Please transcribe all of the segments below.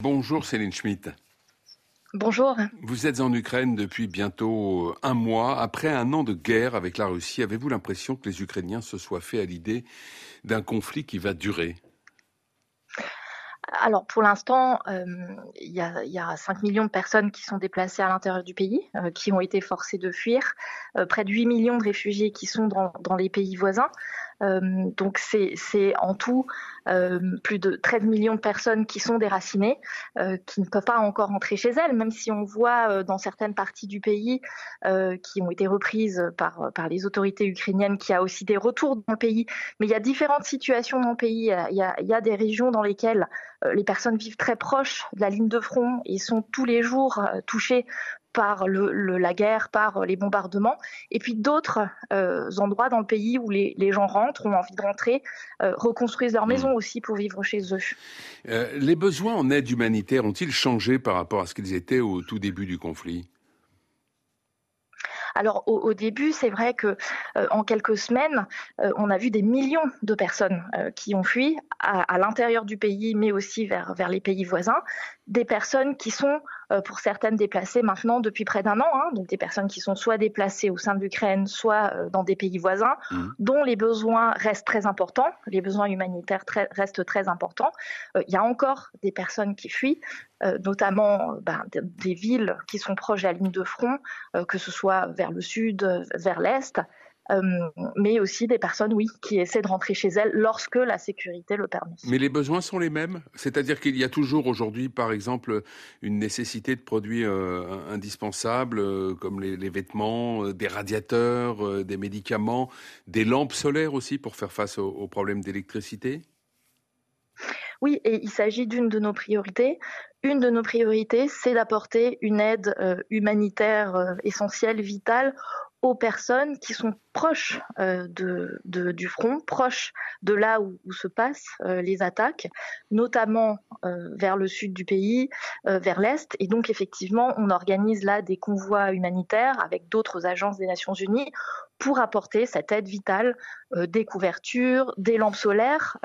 Bonjour Céline Schmitt. Bonjour. Vous êtes en Ukraine depuis bientôt un mois. Après un an de guerre avec la Russie, avez-vous l'impression que les Ukrainiens se soient fait à l'idée d'un conflit qui va durer? Alors pour l'instant, euh, il y, a, 5 millions de personnes qui sont déplacées à l'intérieur du pays, euh, qui ont été forcées de fuir, euh, près de 8 millions de réfugiés qui sont dans les pays voisins. Euh, donc c'est en tout euh, plus de 13 millions de personnes qui sont déracinées, euh, qui ne peuvent pas encore rentrer chez elles, même si on voit dans certaines parties du pays qui ont été reprises par, par les autorités ukrainiennes qu'il y a aussi des retours dans le pays. Mais il y a différentes situations dans le pays. Il y a, il y a des régions dans lesquelles les personnes vivent très proches de la ligne de front et sont tous les jours touchées par le, la guerre, par les bombardements, et puis d'autres euh, endroits dans le pays où les, gens rentrent, ont envie de rentrer, euh, reconstruisent leur maison hmm. aussi pour vivre chez eux. Euh, les besoins en aide humanitaire ont-ils changé par rapport à ce qu'ils étaient au tout début du conflit? Alors au, début, c'est vrai que en quelques semaines, on a vu des millions de personnes qui ont fui à, l'intérieur du pays, mais aussi vers, vers les pays voisins, des personnes qui sont euh, pour certaines déplacées maintenant depuis près d'un an, hein, donc des personnes qui sont soit déplacées au sein de l'Ukraine, soit euh, dans des pays voisins, mmh. dont les besoins restent très importants, les besoins humanitaires restent très importants. Euh, il y a encore des personnes qui fuient, notamment ben, des villes qui sont proches de la ligne de front, que ce soit vers le sud, vers l'est. Euh, mais aussi des personnes, oui, qui essaient de rentrer chez elles lorsque la sécurité le permet. Mais les besoins sont les mêmes? C'est-à-dire qu'il y a toujours aujourd'hui, par exemple, une nécessité de produits euh, indispensables, euh, comme les, vêtements, des radiateurs, des médicaments, des lampes solaires aussi pour faire face aux, problèmes d'électricité? Oui, et il s'agit d'une de nos priorités. Une de nos priorités, c'est d'apporter une aide humanitaire essentielle, vitale aux personnes qui sont proches euh, du front, proches de là où, se passent euh, les attaques, notamment euh, vers le sud du pays, vers l'est. Et donc effectivement, on organise là des convois humanitaires avec d'autres agences des Nations Unies pour apporter cette aide vitale, des couvertures, des lampes solaires,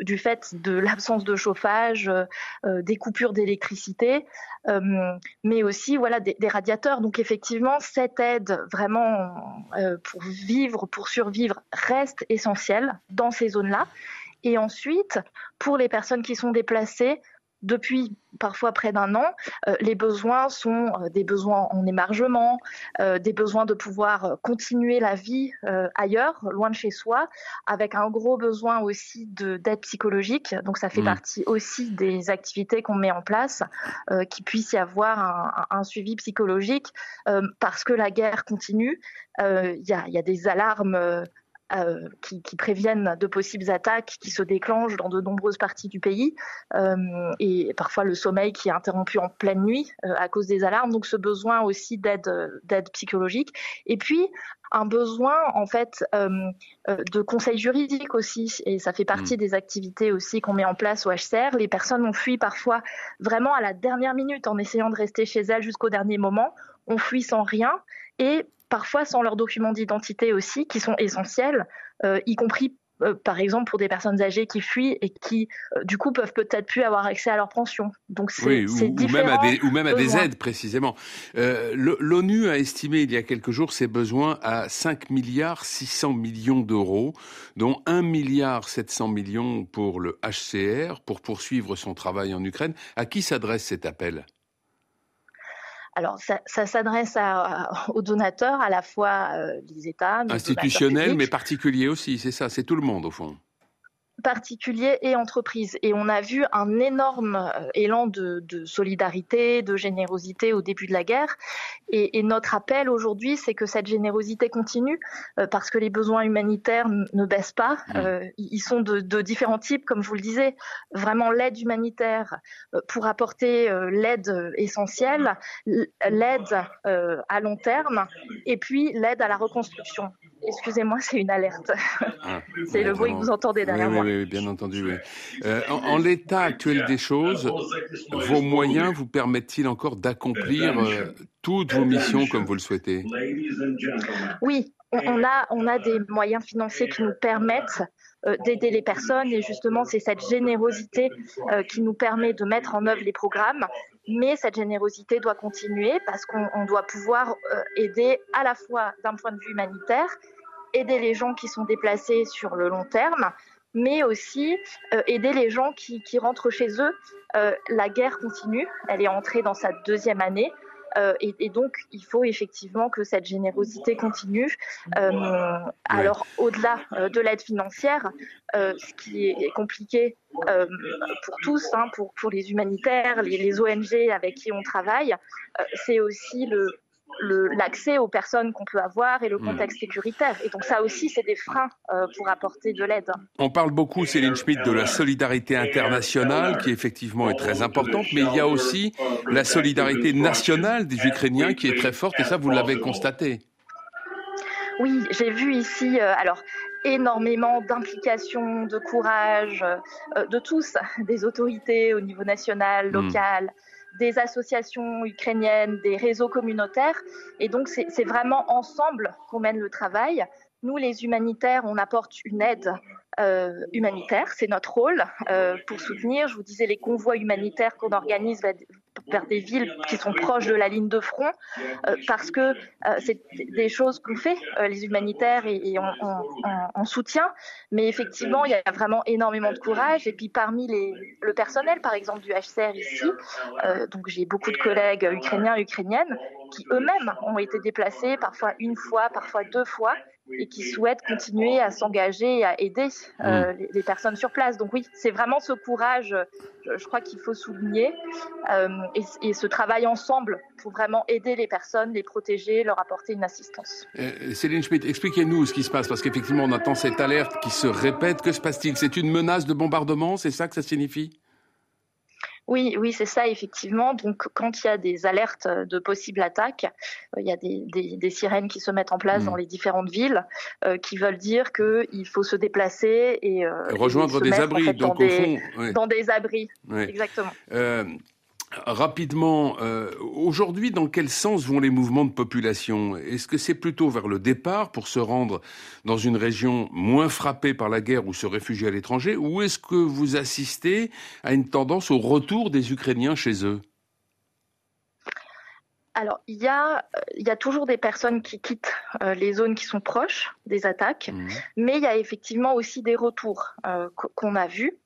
du fait de l'absence de chauffage, des coupures d'électricité, mais aussi voilà des, des, radiateurs. Donc effectivement, cette aide vraiment pour vivre, pour survivre, reste essentielle dans ces zones-là. Et ensuite, pour les personnes qui sont déplacées, depuis parfois près d'un an, euh, les besoins sont euh, des besoins en émargement, euh, des besoins de pouvoir continuer la vie ailleurs, loin de chez soi, avec un gros besoin aussi d'aide psychologique. Donc ça fait mmh. partie aussi des activités qu'on met en place, qu'il puisse y avoir un, un suivi psychologique, parce que la guerre continue. Il y, a, des alarmes euh, qui, préviennent de possibles attaques qui se déclenchent dans de nombreuses parties du pays euh, et parfois le sommeil qui est interrompu en pleine nuit euh, à cause des alarmes. Donc ce besoin aussi d'aide d'aide psychologique et puis un besoin en fait de conseils juridiques aussi et ça fait partie mmh. des activités aussi qu'on met en place au HCR. Les personnes ont fui parfois vraiment à la dernière minute en essayant de rester chez elles jusqu'au dernier moment. On fuit sans rien et parfois sans leurs documents d'identité aussi, qui sont essentiels, euh, y compris euh, par exemple pour des personnes âgées qui fuient et qui euh, du coup peuvent peut-être plus avoir accès à leur pension. Donc c'est oui, ou, même à des ou même à des aides précisément. L'ONU a estimé il y a quelques jours ses besoins à 5 milliards 600 millions d'euros, dont 1 milliard 700 millions pour le HCR pour poursuivre son travail en Ukraine. À qui s'adresse cet appel? Alors, ça, s'adresse aux donateurs, à la fois euh, les États, institutionnels, mais particuliers aussi. C'est ça, c'est tout le monde au fond particuliers et entreprises. Et on a vu un énorme euh, élan de, solidarité, de générosité au début de la guerre. Et, notre appel aujourd'hui, c'est que cette générosité continue euh, parce que les besoins humanitaires ne baissent pas. Mmh. Euh, ils sont de, différents types, comme je vous le disais. Vraiment l'aide humanitaire pour apporter l'aide essentielle, l'aide à long terme, et puis l'aide à la reconstruction. Excusez-moi, c'est une alerte. Ah, c'est le bruit que vous entendez derrière moi. Oui, bien entendu. Euh, en, l'état actuel des choses, vos moyens vous permettent-ils encore d'accomplir euh, toutes vos missions comme vous le souhaitez? Oui, on a, on a des moyens financiers qui nous permettent euh, d'aider les personnes et justement c'est cette générosité euh, qui nous permet de mettre en œuvre les programmes mais cette générosité doit continuer parce qu'on doit pouvoir euh, aider à la fois d'un point de vue humanitaire, aider les gens qui sont déplacés sur le long terme, mais aussi aider les gens qui, qui rentrent chez eux. la guerre continue, elle est entrée dans sa deuxième année. Euh, et, donc, il faut effectivement que cette générosité continue. Euh, alors, au-delà euh, de l'aide financière, ce qui est compliqué pour tous, hein, pour, pour les humanitaires, les, les, ONG avec qui on travaille, c'est aussi le, l'accès aux personnes qu'on peut avoir et le hmm. contexte sécuritaire. Et donc ça aussi, c'est des freins euh, pour apporter de l'aide. On parle beaucoup, Céline Schmidt, de la solidarité internationale, qui effectivement est très importante, mais il y a aussi la solidarité nationale des Ukrainiens qui est très forte, et ça, vous l'avez constaté. Oui, j'ai vu ici, euh, alors énormément d'implication, de courage euh, de tous, des autorités au niveau national, hmm. local des associations ukrainiennes, des réseaux communautaires. Et donc, c'est vraiment ensemble qu'on mène le travail. Nous, les humanitaires, on apporte une aide euh, humanitaire, c'est notre rôle euh, pour soutenir. Je vous disais les convois humanitaires qu'on organise vers, des villes qui sont proches de la ligne de front, euh, parce que c'est des choses qu'on fait les humanitaires et, on, soutient. Mais effectivement, il y a vraiment énormément de courage. Et puis parmi les, le personnel, par exemple du HCR ici, donc j'ai beaucoup de collègues ukrainiens, ukrainiennes qui eux-mêmes ont été déplacés, parfois une fois, parfois deux fois, et qui souhaitent continuer à s'engager et à aider euh, mm. les, personnes sur place. Donc oui, c'est vraiment ce courage, je, crois qu'il faut souligner, euh, et, ce travail ensemble pour vraiment aider les personnes, les protéger, leur apporter une assistance. Euh, Céline Schmidt, expliquez-nous ce qui se passe, parce qu'effectivement, on attend cette alerte qui se répète. Que se passe-t-il? C'est une menace de bombardement, c'est ça que ça signifie? Oui, oui, c'est ça, effectivement. Donc, quand il y a des alertes de possibles attaques, euh, il y a des, sirènes qui se mettent en place dans mmh. les différentes villes, euh, qui veulent dire qu'il faut se déplacer et, euh, rejoindre des abris. donc, dans, des, dans des abris, exactement. Rapidement, euh, aujourd'hui, dans quel sens vont les mouvements de population? Est-ce que c'est plutôt vers le départ pour se rendre dans une région moins frappée par la guerre ou se réfugier à l'étranger Ou est-ce que vous assistez à une tendance au retour des Ukrainiens chez eux? Alors, il y, a, il y a toujours des personnes qui quittent euh, les zones qui sont proches des attaques, mmh. mais il y a effectivement aussi des retours euh, qu'on a vus.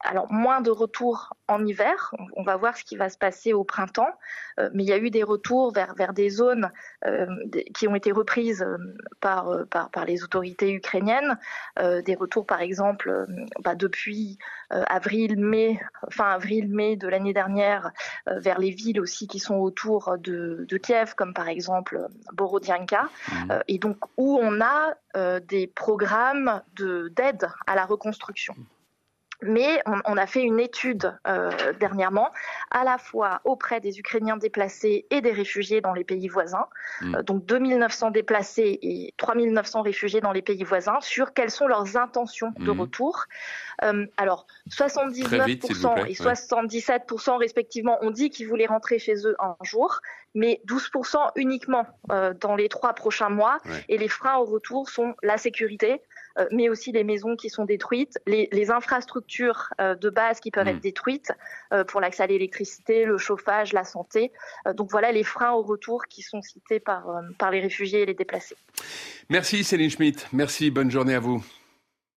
Alors moins de retours en hiver, on va voir ce qui va se passer au printemps, euh, mais il y a eu des retours vers, vers des zones euh, qui ont été reprises euh, par, par, par, les autorités ukrainiennes, des retours par exemple bah, depuis avril, mai, fin avril-mai de l'année dernière, vers les villes aussi qui sont autour de, de Kiev, comme par exemple Borodianka, mmh. et donc où on a des programmes d'aide à la reconstruction. Mais on, a fait une étude euh, dernièrement, à la fois auprès des Ukrainiens déplacés et des réfugiés dans les pays voisins, mm. euh, donc 2900 déplacés et 3900 réfugiés dans les pays voisins, sur quelles sont leurs intentions de mm. retour. Euh, alors, 79% et 77% respectivement ont dit qu'ils voulaient rentrer chez eux un jour, mais 12% uniquement dans les trois prochains mois. Et les freins au retour sont la sécurité, euh, mais aussi les maisons qui sont détruites, les, infrastructures euh, de base qui peuvent être mm. détruites euh, pour l'accès à l'électricité, le chauffage, la santé. donc voilà les freins au retour qui sont cités par, par les réfugiés et les déplacés. Merci Céline Schmitt, merci, bonne journée à vous.